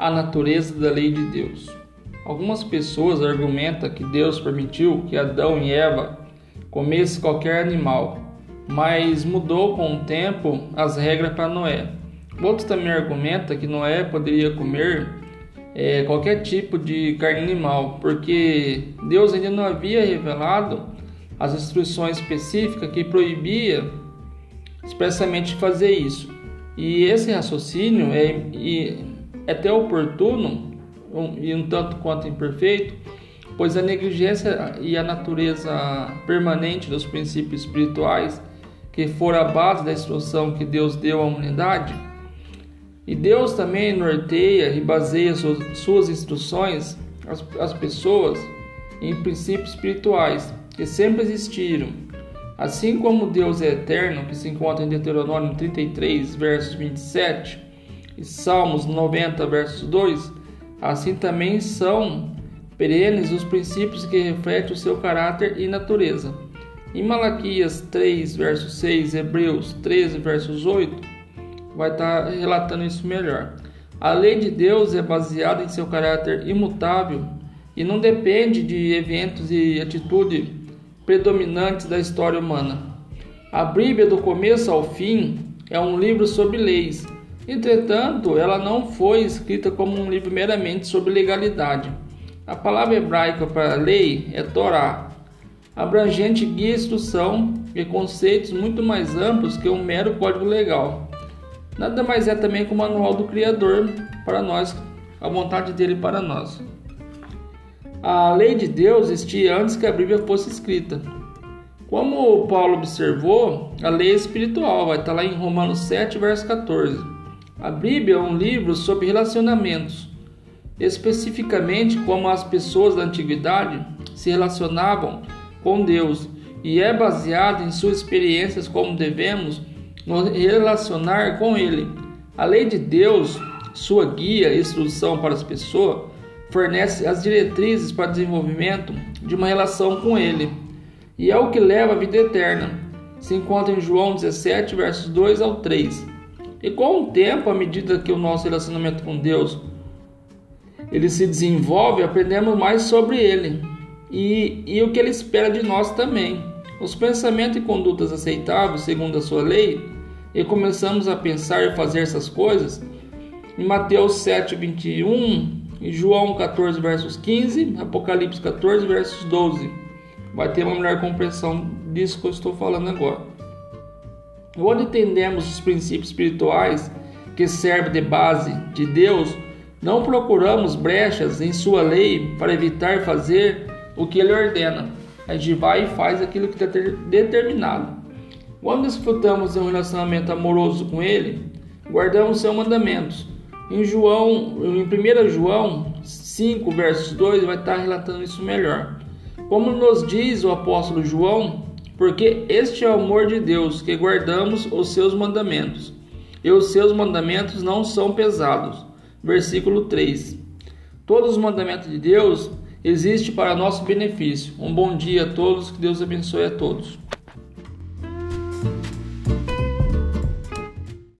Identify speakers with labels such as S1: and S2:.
S1: a natureza da lei de Deus. Algumas pessoas argumentam que Deus permitiu que Adão e Eva comessem qualquer animal, mas mudou com o tempo as regras para Noé. Outros também argumentam que Noé poderia comer é, qualquer tipo de carne animal, porque Deus ainda não havia revelado as instruções específicas que proibia expressamente fazer isso. E esse raciocínio é, é até oportuno e um tanto quanto imperfeito, pois a negligência e a natureza permanente dos princípios espirituais, que foram a base da instrução que Deus deu à humanidade, e Deus também norteia e baseia suas instruções às, às pessoas em princípios espirituais que sempre existiram. Assim como Deus é eterno, que se encontra em Deuteronômio 33, versos 27, e Salmos 90, versos 2, assim também são perenes os princípios que refletem o seu caráter e natureza. Em Malaquias 3, verso 6, Hebreus 13, versos 8, vai estar relatando isso melhor. A lei de Deus é baseada em seu caráter imutável e não depende de eventos e atitudes predominantes da história humana. A Bíblia, do começo ao fim, é um livro sobre leis. Entretanto, ela não foi escrita como um livro meramente sobre legalidade. A palavra hebraica para lei é Torá, abrangente guia instrução e conceitos muito mais amplos que um mero código legal. Nada mais é também que o manual do Criador para nós, a vontade dele para nós. A lei de Deus existia antes que a Bíblia fosse escrita. Como Paulo observou, a lei é espiritual, vai estar lá em Romanos 7, verso 14. A Bíblia é um livro sobre relacionamentos, especificamente como as pessoas da antiguidade se relacionavam com Deus, e é baseada em suas experiências como devemos nos relacionar com Ele. A lei de Deus, sua guia e instrução para as pessoas, fornece as diretrizes para o desenvolvimento de uma relação com Ele. E é o que leva à vida eterna. Se encontra em João 17, versos 2 ao 3. E com o tempo, à medida que o nosso relacionamento com Deus ele se desenvolve, aprendemos mais sobre Ele e, e o que Ele espera de nós também os pensamentos e condutas aceitáveis segundo a sua lei e começamos a pensar e fazer essas coisas, em Mateus 7, 21, em João 14, versos 15, Apocalipse 14, versos 12. Vai ter uma melhor compreensão disso que eu estou falando agora. Quando entendemos os princípios espirituais que servem de base de Deus, não procuramos brechas em sua lei para evitar fazer o que ele ordena a gente vai e faz aquilo que está determinado. Quando desfrutamos de um relacionamento amoroso com Ele, guardamos seus mandamentos. Em João, em 1 João 5, versos 2, vai estar relatando isso melhor. Como nos diz o apóstolo João, porque este é o amor de Deus, que guardamos os seus mandamentos. E os seus mandamentos não são pesados. Versículo 3. Todos os mandamentos de Deus existe para nosso benefício. Um bom dia a todos, que Deus abençoe a todos.